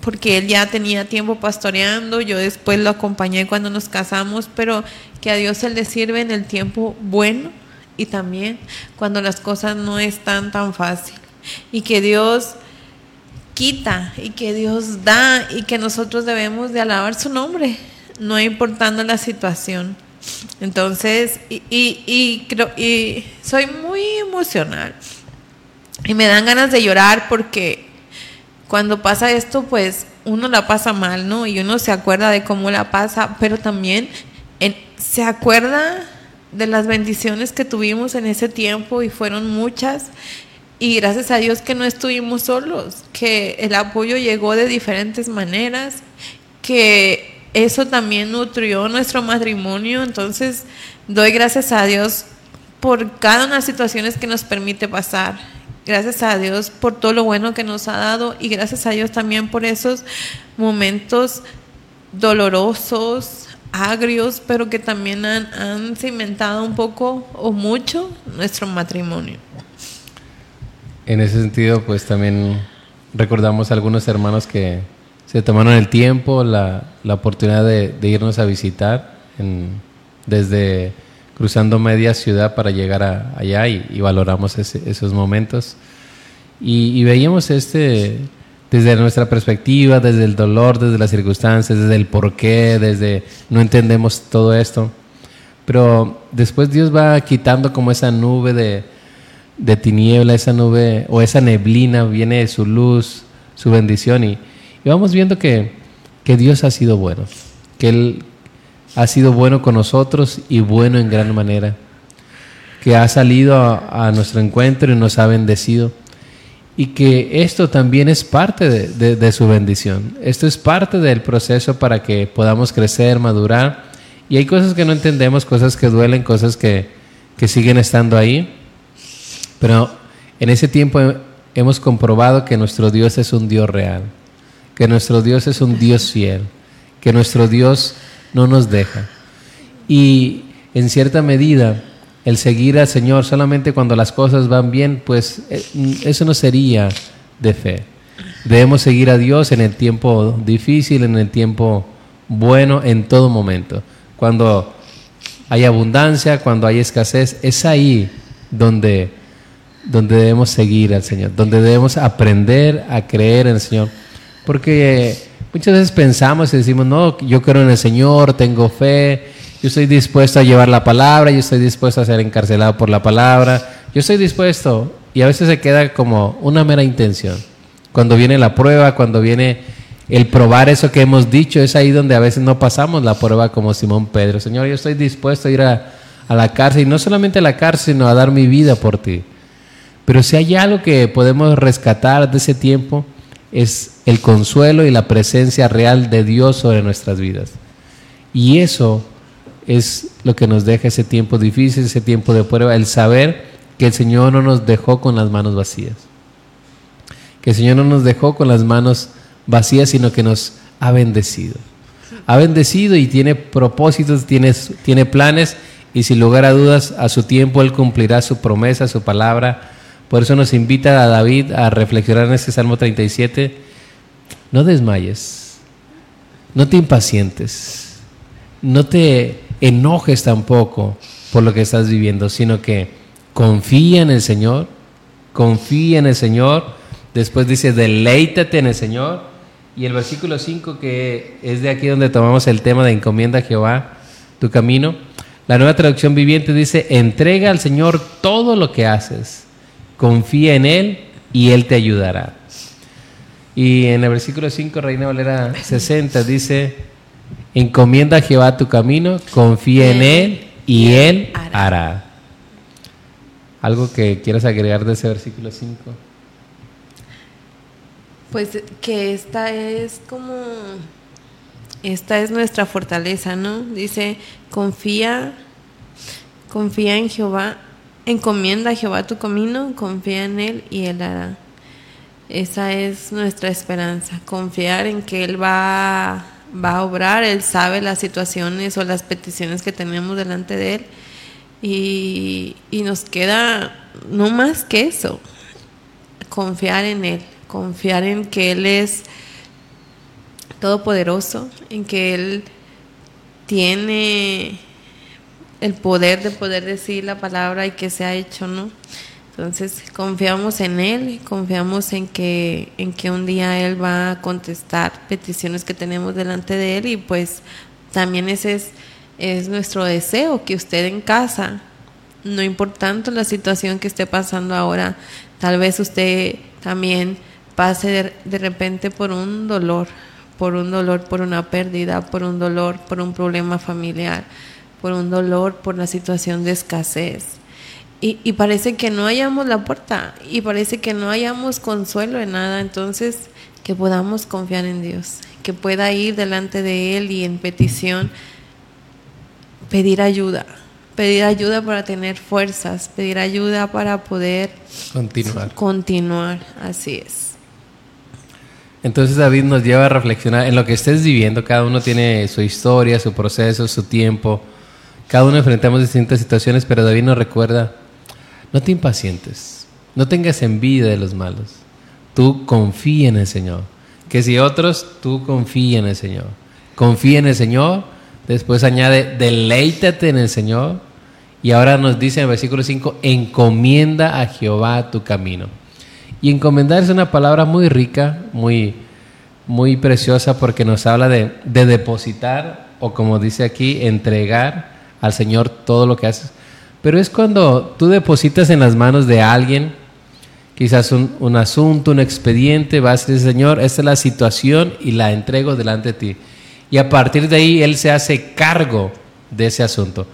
porque él ya tenía tiempo pastoreando, yo después lo acompañé cuando nos casamos, pero que a Dios Él le sirve en el tiempo bueno y también cuando las cosas no están tan fácil. Y que Dios quita y que Dios da y que nosotros debemos de alabar su nombre, no importando la situación. Entonces, y, y, creo, y soy muy emocional y me dan ganas de llorar porque cuando pasa esto, pues uno la pasa mal, ¿no? Y uno se acuerda de cómo la pasa, pero también se acuerda de las bendiciones que tuvimos en ese tiempo y fueron muchas. Y gracias a Dios que no estuvimos solos, que el apoyo llegó de diferentes maneras, que eso también nutrió nuestro matrimonio. Entonces, doy gracias a Dios por cada una de las situaciones que nos permite pasar Gracias a Dios por todo lo bueno que nos ha dado y gracias a Dios también por esos momentos dolorosos, agrios, pero que también han, cimentado un poco o mucho nuestro matrimonio. En ese sentido, pues también recordamos a algunos hermanos que se tomaron el tiempo, la, oportunidad de, irnos a visitar desde cruzando media ciudad para llegar allá y, valoramos esos momentos. Y, veíamos este desde nuestra perspectiva, desde el dolor, desde las circunstancias, desde el porqué, desde no entendemos todo esto. Pero después Dios va quitando como esa nube de, de tiniebla, esa nube o esa neblina, viene su luz, su bendición y, y vamos viendo que, que Dios ha sido bueno, que Él, ha sido bueno con nosotros y bueno en gran manera, que ha salido a, nuestro encuentro y nos ha bendecido. Y que esto también es parte de, su bendición. Esto es parte del proceso para que podamos crecer, madurar. Y hay cosas que no entendemos, cosas que duelen, cosas que, que siguen estando ahí. Pero en ese tiempo hemos comprobado que nuestro Dios es un Dios real, que nuestro Dios es un Dios fiel, que nuestro Dios no nos deja. Y en cierta medida, el seguir al Señor solamente cuando las cosas van bien, pues eh, eso no sería de fe. Debemos seguir a Dios en el tiempo difícil, en el tiempo bueno, en todo momento. Cuando hay abundancia, cuando hay escasez, es ahí donde, donde debemos seguir al Señor, donde debemos aprender a creer en el Señor. Porque Muchas veces pensamos y decimos, no, yo creo en el Señor, tengo fe, yo estoy dispuesto a llevar la palabra, yo estoy dispuesto a ser encarcelado por la palabra, yo estoy dispuesto. Y a veces se queda como una mera intención. Cuando viene la prueba, cuando viene el probar eso que hemos dicho, es ahí donde a veces no pasamos la prueba como Simón Pedro. Señor, yo estoy dispuesto a ir a, a la cárcel, y no solamente a la cárcel, sino a dar mi vida por ti. Pero si hay algo que podemos rescatar de ese tiempo, es el consuelo y la presencia real de Dios sobre nuestras vidas. Y eso es lo que nos deja ese tiempo difícil, ese tiempo de prueba, el saber que el Señor no nos dejó con las manos vacías. Que el Señor no nos dejó con las manos vacías, sino que nos ha bendecido. ha bendecido y tiene propósitos, tiene, tiene planes y sin lugar a dudas a su tiempo Él cumplirá su promesa, su palabra. Por eso nos invita a David a reflexionar en este Salmo 37. No desmayes, no te impacientes, no te enojes tampoco por lo que estás viviendo, sino que confía en el Señor, confía en el Señor. Después dice, deleítate en el Señor. Y el versículo 5, que es de aquí donde tomamos el tema de encomienda a Jehová tu camino, la nueva traducción viviente dice, entrega al Señor todo lo que haces, confía en Él y Él te ayudará. Y en el versículo 5, Reina Valera 60, dice, encomienda a Jehová tu camino, confía en Él y Él hará. ¿Algo que quieras agregar de ese versículo 5? Pues que esta es como, esta es nuestra fortaleza, ¿no? Dice, confía, confía en Jehová, encomienda a Jehová tu camino, confía en Él y Él hará. Esa es nuestra esperanza, confiar en que Él va, va a obrar, Él sabe las situaciones o las peticiones que tenemos delante de Él y, nos queda no más que eso, confiar en Él, confiar en que Él es todopoderoso, en que Él tiene el poder de poder decir la palabra y que se ha hecho, ¿no? Entonces confiamos en Él, confiamos en que, en que un día Él va a contestar peticiones que tenemos delante de Él y pues también ese es es nuestro deseo que usted en casa, no importando la situación que esté pasando ahora, tal vez usted también pase de, repente por un dolor, por un dolor, por una pérdida, por un dolor, por un problema familiar, por un dolor, por la situación de escasez. Y, y, parece que no hayamos la puerta y parece que no hayamos consuelo en nada, entonces que podamos confiar en Dios, que pueda ir delante de Él y en petición pedir ayuda, pedir ayuda para tener fuerzas, pedir ayuda para poder continuar. Continuar, así es. Entonces David nos lleva a reflexionar en lo que estés viviendo, cada uno tiene su historia, su proceso, su tiempo, cada uno enfrentamos distintas situaciones, pero David nos recuerda, no te impacientes, no tengas envidia de los malos, tú confía en el Señor, que si otros, tú confía en el Señor, confía en el Señor Después añade, deleítate en el Señor. Y ahora nos dice en el versículo 5, encomienda a Jehová tu camino. Y encomendar es una palabra muy rica, muy, muy preciosa porque nos habla de, de depositar o como dice aquí, entregar al Señor todo lo que haces. Pero es cuando tú depositas en las manos de alguien, quizás un, un asunto, un expediente, vas a decir, Señor, esta es la situación y la entrego delante de ti y a partir de ahí Él se hace cargo de ese asunto.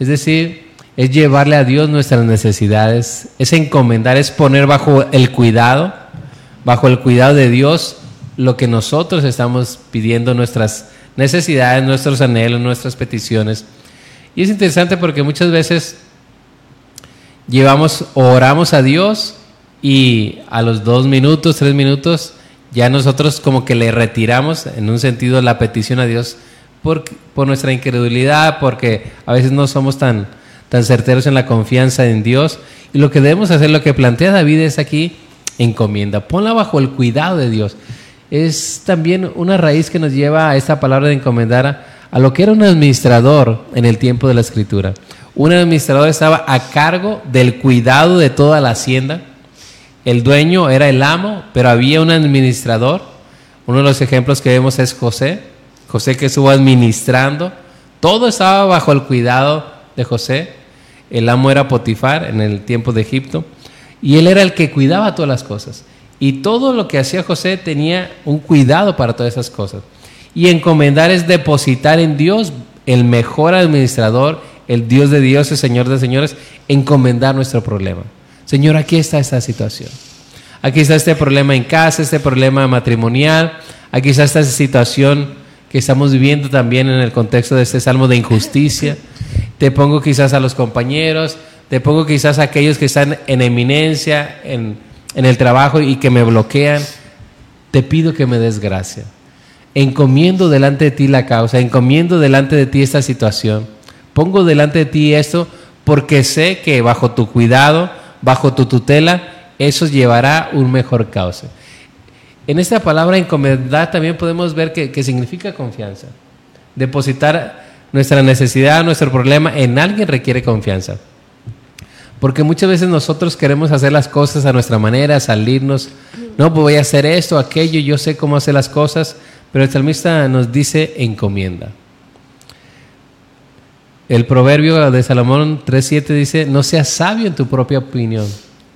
Es decir, es llevarle a Dios nuestras necesidades, es encomendar, es poner bajo el cuidado, bajo el cuidado de Dios lo que nosotros estamos pidiendo, nuestras necesidades, nuestros anhelos, nuestras peticiones. Y es interesante porque muchas veces llevamos, oramos a Dios y a los dos minutos, tres minutos, ya nosotros como que le retiramos en un sentido la petición a Dios por, por nuestra incredulidad, porque a veces no somos tan, tan certeros en la confianza en Dios. Y lo que debemos hacer, lo que plantea David es aquí, encomienda, ponla bajo el cuidado de Dios. Es también una raíz que nos lleva a esta palabra de encomendar a, lo que era un administrador en el tiempo de la escritura. Un administrador estaba a cargo del cuidado de toda la hacienda, el dueño era el amo, pero había un administrador. Uno de los ejemplos que vemos es José. José que estuvo administrando. Todo estaba bajo el cuidado de José. El amo era Potifar en el tiempo de Egipto. Y él era el que cuidaba todas las cosas. Y todo lo que hacía José tenía un cuidado para todas esas cosas. Y encomendar es depositar en Dios, el mejor administrador, el Dios de Dios, el Señor de señores, encomendar nuestro problema. Señor, aquí está esta situación. Aquí está este problema en casa, este problema matrimonial. Aquí está esta situación que estamos viviendo también en el contexto de este salmo de injusticia. Te pongo quizás a los compañeros, te pongo quizás a aquellos que están en eminencia, en, el trabajo y que me bloquean. Te pido que me des gracia. Encomiendo delante de ti la causa, encomiendo delante de ti esta situación, pongo delante de ti esto porque sé que bajo tu cuidado, bajo tu tutela, eso llevará un mejor causa. En esta palabra encomendar también podemos ver que, que significa confianza. Depositar nuestra necesidad, nuestro problema en alguien requiere confianza. Porque muchas veces nosotros queremos hacer las cosas a nuestra manera, salirnos, no, pues voy a hacer esto, aquello, yo sé cómo hacer las cosas, pero el salmista nos dice encomienda. El proverbio de Salomón 3.7 dice, no seas sabio en tu propia opinión,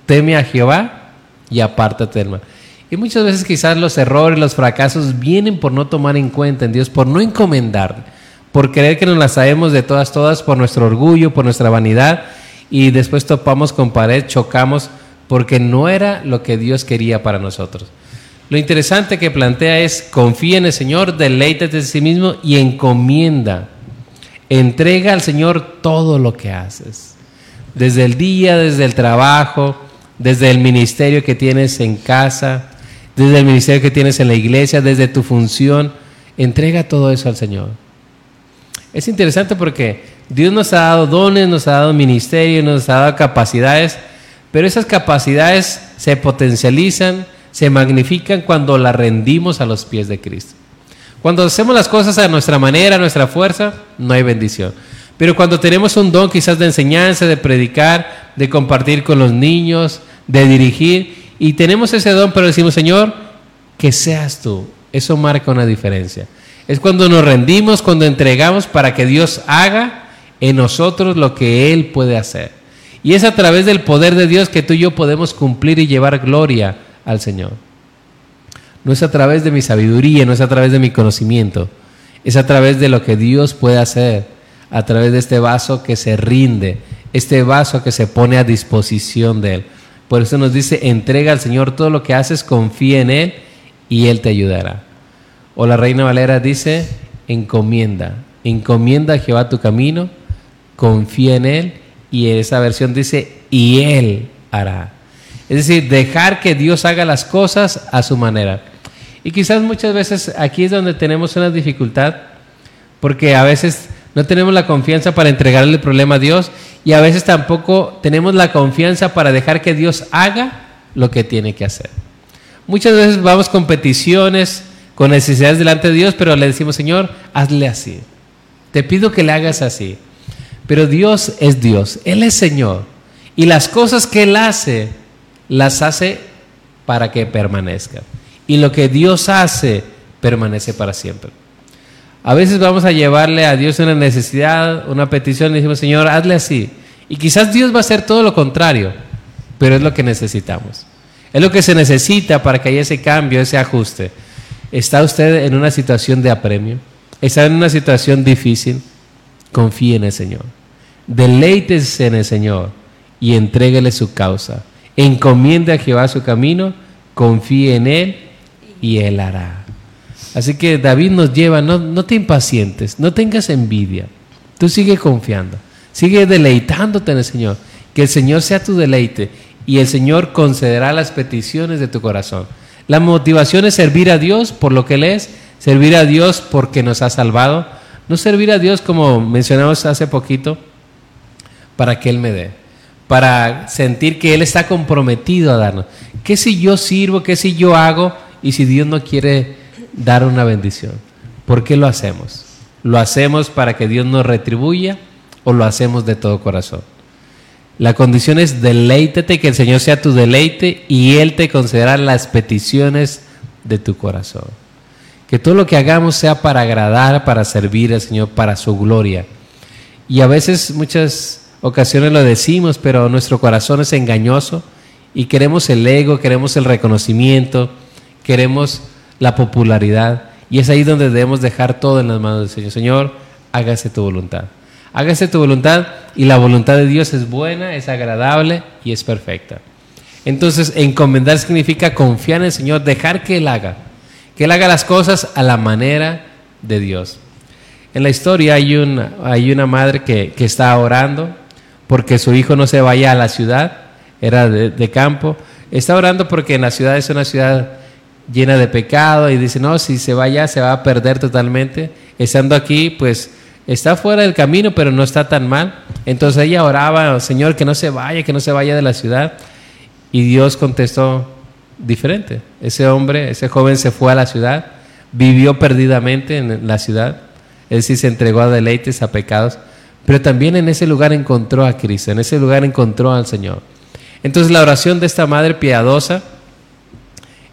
teme a Jehová y apártate del. Y muchas veces quizás los errores, los fracasos vienen por no tomar en cuenta en Dios, por no encomendar, por creer que nos las sabemos de todas, todas, por nuestro orgullo, por nuestra vanidad, y después topamos con pared, chocamos, porque no era lo que Dios quería para nosotros. Lo interesante que plantea es, confía en el Señor, deleítate de sí mismo y encomienda. Entrega al Señor todo lo que haces. Desde el día, desde el trabajo, desde el ministerio que tienes en casa, desde el ministerio que tienes en la iglesia, desde tu función. Entrega todo eso al Señor. Es interesante porque Dios nos ha dado dones, nos ha dado ministerio, nos ha dado capacidades, pero esas capacidades se potencializan, se magnifican cuando las rendimos a los pies de Cristo. Cuando hacemos las cosas a nuestra manera, a nuestra fuerza, no hay bendición. Pero cuando tenemos un don quizás de enseñanza, de predicar, de compartir con los niños, de dirigir, y tenemos ese don, pero decimos, Señor, que seas tú, eso marca una diferencia. Es cuando nos rendimos, cuando entregamos para que Dios haga en nosotros lo que Él puede hacer. Y es a través del poder de Dios que tú y yo podemos cumplir y llevar gloria al Señor. No es a través de mi sabiduría, no es a través de mi conocimiento, es a través de lo que Dios puede hacer, a través de este vaso que se rinde, este vaso que se pone a disposición de Él. Por eso nos dice, entrega al Señor todo lo que haces, confía en Él y Él te ayudará. O la Reina Valera dice, encomienda, encomienda a Jehová tu camino, confía en Él y esa versión dice, y Él hará. Es decir, dejar que Dios haga las cosas a su manera. Y quizás muchas veces aquí es donde tenemos una dificultad, porque a veces no tenemos la confianza para entregarle el problema a Dios y a veces tampoco tenemos la confianza para dejar que Dios haga lo que tiene que hacer. Muchas veces vamos con peticiones, con necesidades delante de Dios, pero le decimos, Señor, hazle así. Te pido que le hagas así. Pero Dios es Dios, Él es Señor. Y las cosas que Él hace, las hace para que permanezcan. Y lo que Dios hace, permanece para siempre. A veces vamos a llevarle a Dios una necesidad, una petición, y decimos, Señor, hazle así. Y quizás Dios va a hacer todo lo contrario, pero es lo que necesitamos. Es lo que se necesita para que haya ese cambio, ese ajuste. ¿Está usted en una situación de apremio? ¿Está en una situación difícil? Confíe en el Señor. Deleítese en el Señor y entréguele su causa. Encomiende a Jehová su camino, confíe en Él y Él hará. Así que David nos lleva, no, no te impacientes, no tengas envidia. Tú sigue confiando, sigue deleitándote en el Señor. Que el Señor sea tu deleite y el Señor concederá las peticiones de tu corazón. La motivación es servir a Dios por lo que Él es, servir a Dios porque nos ha salvado, no servir a Dios como mencionamos hace poquito para que Él me dé, para sentir que Él está comprometido a darnos. ¿Qué si yo sirvo? ¿Qué si yo hago? Y si Dios no quiere dar una bendición, ¿por qué lo hacemos? ¿Lo hacemos para que Dios nos retribuya o lo hacemos de todo corazón? La condición es deleítete, que el Señor sea tu deleite y Él te concederá las peticiones de tu corazón. Que todo lo que hagamos sea para agradar, para servir al Señor, para su gloria. Y a veces, muchas ocasiones lo decimos, pero nuestro corazón es engañoso y queremos el ego, queremos el reconocimiento, queremos la popularidad. Y es ahí donde debemos dejar todo en las manos del Señor. Señor, hágase tu voluntad. Hágase tu voluntad y la voluntad de Dios es buena, es agradable y es perfecta. Entonces, encomendar significa confiar en el Señor, dejar que Él haga, que Él haga las cosas a la manera de Dios. En la historia hay una, hay una madre que, que está orando porque su hijo no se vaya a la ciudad, era de, campo. Está orando porque en la ciudad es una ciudad llena de pecado y dice, no, si se vaya se va a perder totalmente. Estando aquí, pues está fuera del camino, pero no está tan mal. Entonces ella oraba, Señor, que no se vaya, que no se vaya de la ciudad. Y Dios contestó diferente. Ese hombre, ese joven se fue a la ciudad, vivió perdidamente en la ciudad. Él sí se entregó a deleites, a pecados, pero también en ese lugar encontró a Cristo, en ese lugar encontró al Señor. Entonces la oración de esta madre piadosa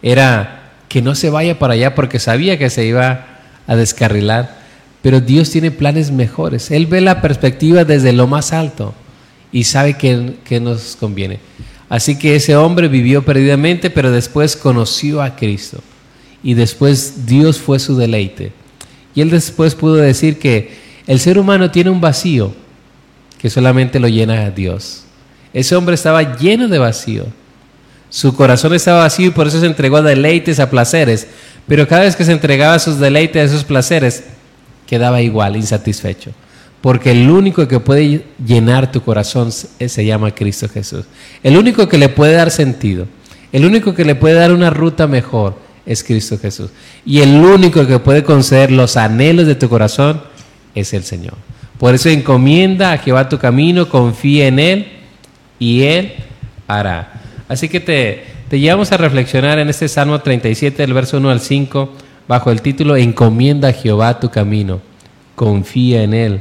era que no se vaya para allá porque sabía que se iba a descarrilar, pero Dios tiene planes mejores. Él ve la perspectiva desde lo más alto y sabe que, que nos conviene. Así que ese hombre vivió perdidamente, pero después conoció a Cristo y después Dios fue su deleite. Y él después pudo decir que el ser humano tiene un vacío que solamente lo llena Dios. Ese hombre estaba lleno de vacío. Su corazón estaba vacío y por eso se entregó a deleites, a placeres. Pero cada vez que se entregaba a sus deleites, a sus placeres, quedaba igual, insatisfecho. Porque el único que puede llenar tu corazón se llama Cristo Jesús. El único que le puede dar sentido, el único que le puede dar una ruta mejor es Cristo Jesús. Y el único que puede conceder los anhelos de tu corazón es el Señor. Por eso encomienda a Jehová tu camino, confía en Él y Él hará. Así que te, te llevamos a reflexionar en este Salmo 37, del verso 1 al 5, bajo el título Encomienda a Jehová tu camino, confía en Él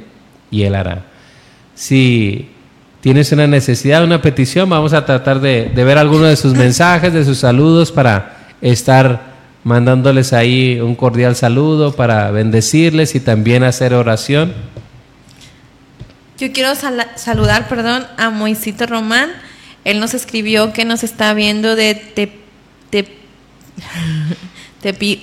y Él hará. Si tienes una necesidad, una petición, vamos a tratar de, ver algunos de sus mensajes, de sus saludos para estar mandándoles ahí un cordial saludo, para bendecirles y también hacer oración. Yo quiero saludar, perdón, a Moisito Román. Él nos escribió que nos está viendo de te,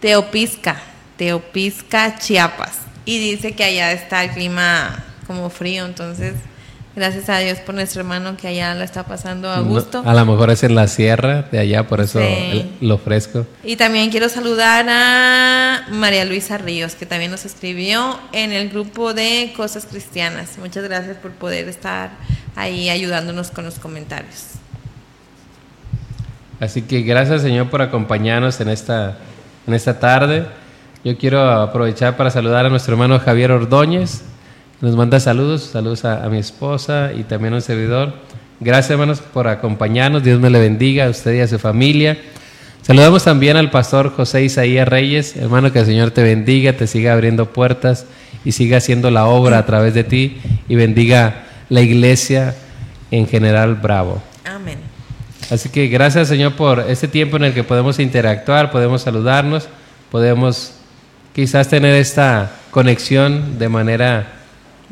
Teopisca, Teopisca, Chiapas y dice que allá está el clima como frío, entonces gracias a Dios por nuestro hermano que allá la está pasando a gusto. a lo mejor es en la sierra de allá, por eso lo fresco. Y también quiero saludar a María Luisa Ríos, que también nos escribió en el grupo de Cosas Cristianas. Muchas gracias por poder estar ahí ayudándonos con los comentarios. Así que gracias Señor por acompañarnos en esta, en esta tarde. Yo quiero aprovechar para saludar a nuestro hermano Javier Ordóñez, nos manda saludos, saludos a, mi esposa y también a un servidor. Gracias hermanos por acompañarnos, Dios me le bendiga a usted y a su familia. Saludamos también al pastor José Isaías Reyes, hermano, que el Señor te bendiga, te siga abriendo puertas y siga haciendo la obra a través de ti y bendiga la iglesia en general Bravo. Amén. Así que gracias Señor por este tiempo en el que podemos interactuar, podemos saludarnos, podemos quizás tener esta conexión de manera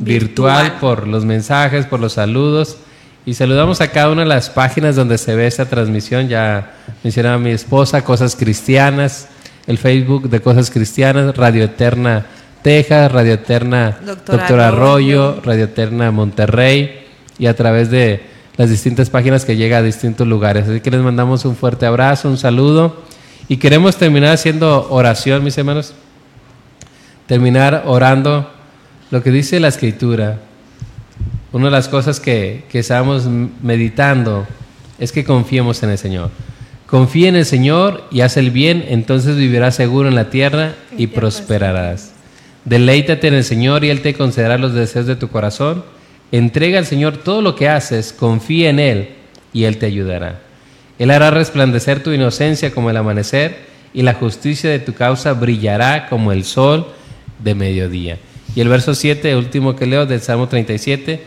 virtual, por los mensajes, por los saludos. Y saludamos a cada una de las páginas donde se ve esta transmisión. Ya mencionaba mi esposa, Cosas Cristianas, el Facebook de Cosas Cristianas, Radio Eterna Texas, Radio Eterna Doctor, Arroyo, Radio Eterna Monterrey y a través de las distintas páginas que llega a distintos lugares. Así que les mandamos un fuerte abrazo, un saludo y queremos terminar haciendo oración, mis hermanos terminar orando lo que dice la escritura. Una de las cosas que, que estamos meditando es que confiemos en el Señor. Confía en el Señor y haz el bien, entonces vivirás seguro en la tierra y prosperarás. Deleítate en el Señor y Él te concederá los deseos de tu corazón. Entrega al Señor todo lo que haces, confía en Él y Él te ayudará. Él hará resplandecer tu inocencia como el amanecer y la justicia de tu causa brillará como el sol de mediodía. Y el verso 7, último que leo del Salmo 37,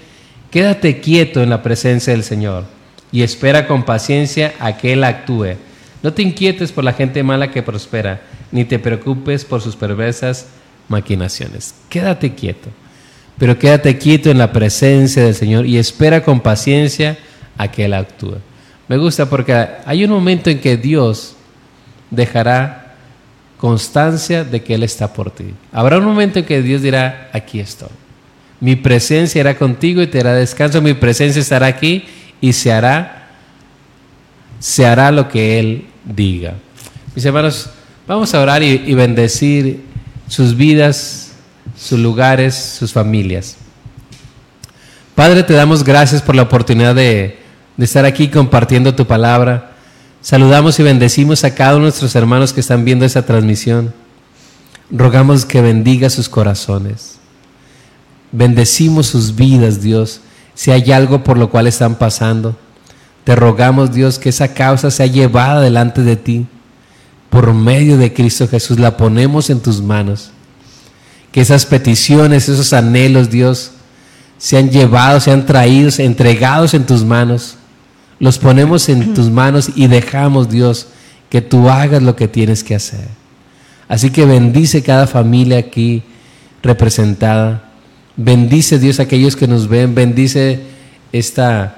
quédate quieto en la presencia del Señor y espera con paciencia a que Él actúe. No te inquietes por la gente mala que prospera, ni te preocupes por sus perversas maquinaciones. Quédate quieto, pero quédate quieto en la presencia del Señor y espera con paciencia a que Él actúe. Me gusta porque hay un momento en que Dios dejará constancia de que Él está por ti. Habrá un momento en que Dios dirá, aquí estoy. Mi presencia irá contigo y te dará descanso. Mi presencia estará aquí y se hará, se hará lo que Él diga. Mis hermanos, vamos a orar y, bendecir sus vidas, sus lugares, sus familias. Padre, te damos gracias por la oportunidad de estar aquí compartiendo tu palabra. Saludamos y bendecimos a cada uno de nuestros hermanos que están viendo esta transmisión. Rogamos que bendiga sus corazones. Bendecimos sus vidas, Dios, si hay algo por lo cual están pasando. Te rogamos, Dios, que esa causa sea llevada delante de ti. Por medio de Cristo Jesús la ponemos en tus manos. Que esas peticiones, esos anhelos, Dios, sean llevados, sean traídos, entregados en tus manos. Los ponemos en tus manos y dejamos, Dios, que tú hagas lo que tienes que hacer. Así que bendice cada familia aquí representada. Bendice, Dios, a aquellos que nos ven. Bendice esta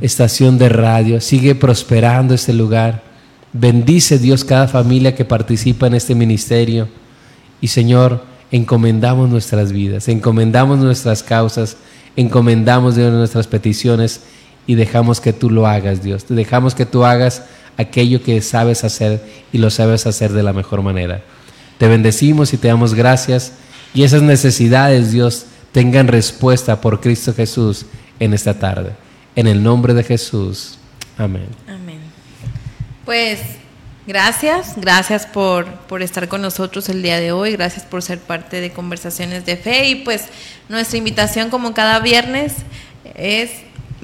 estación de radio. Sigue prosperando este lugar. Bendice, Dios, cada familia que participa en este ministerio. Y, Señor, encomendamos nuestras vidas, encomendamos nuestras causas, encomendamos Dios, nuestras peticiones y dejamos que tú lo hagas, Dios. Dejamos que tú hagas aquello que sabes hacer y lo sabes hacer de la mejor manera. Te bendecimos y te damos gracias y esas necesidades, Dios, tengan respuesta por Cristo Jesús en esta tarde. En el nombre de Jesús. Amén. Amén. Pues gracias, gracias por, por estar con nosotros el día de hoy, gracias por ser parte de Conversaciones de Fe y pues nuestra invitación como cada viernes es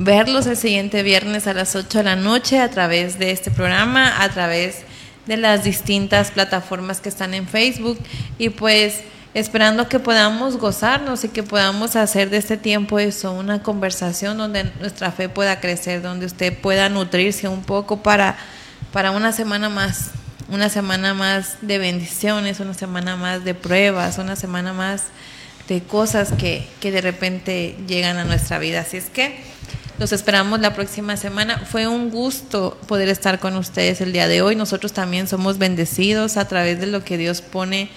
verlos el siguiente viernes a las 8 de la noche a través de este programa, a través de las distintas plataformas que están en Facebook y pues esperando que podamos gozarnos y que podamos hacer de este tiempo eso, una conversación donde nuestra fe pueda crecer, donde usted pueda nutrirse un poco para, para una semana más, una semana más de bendiciones, una semana más de pruebas, una semana más de cosas que, que de repente llegan a nuestra vida. Así es que los esperamos la próxima semana. Fue un gusto poder estar con ustedes el día de hoy. Nosotros también somos bendecidos a través de lo que Dios pone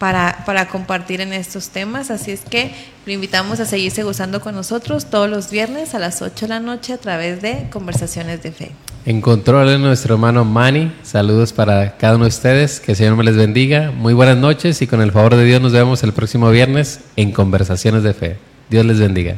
para, para compartir en estos temas. Así es que lo invitamos a seguirse gozando con nosotros todos los viernes a las 8 de la noche a través de Conversaciones de Fe. En control nuestro hermano Manny. Saludos para cada uno de ustedes. Que el Señor me les bendiga. Muy buenas noches y con el favor de Dios nos vemos el próximo viernes en Conversaciones de Fe. Dios les bendiga.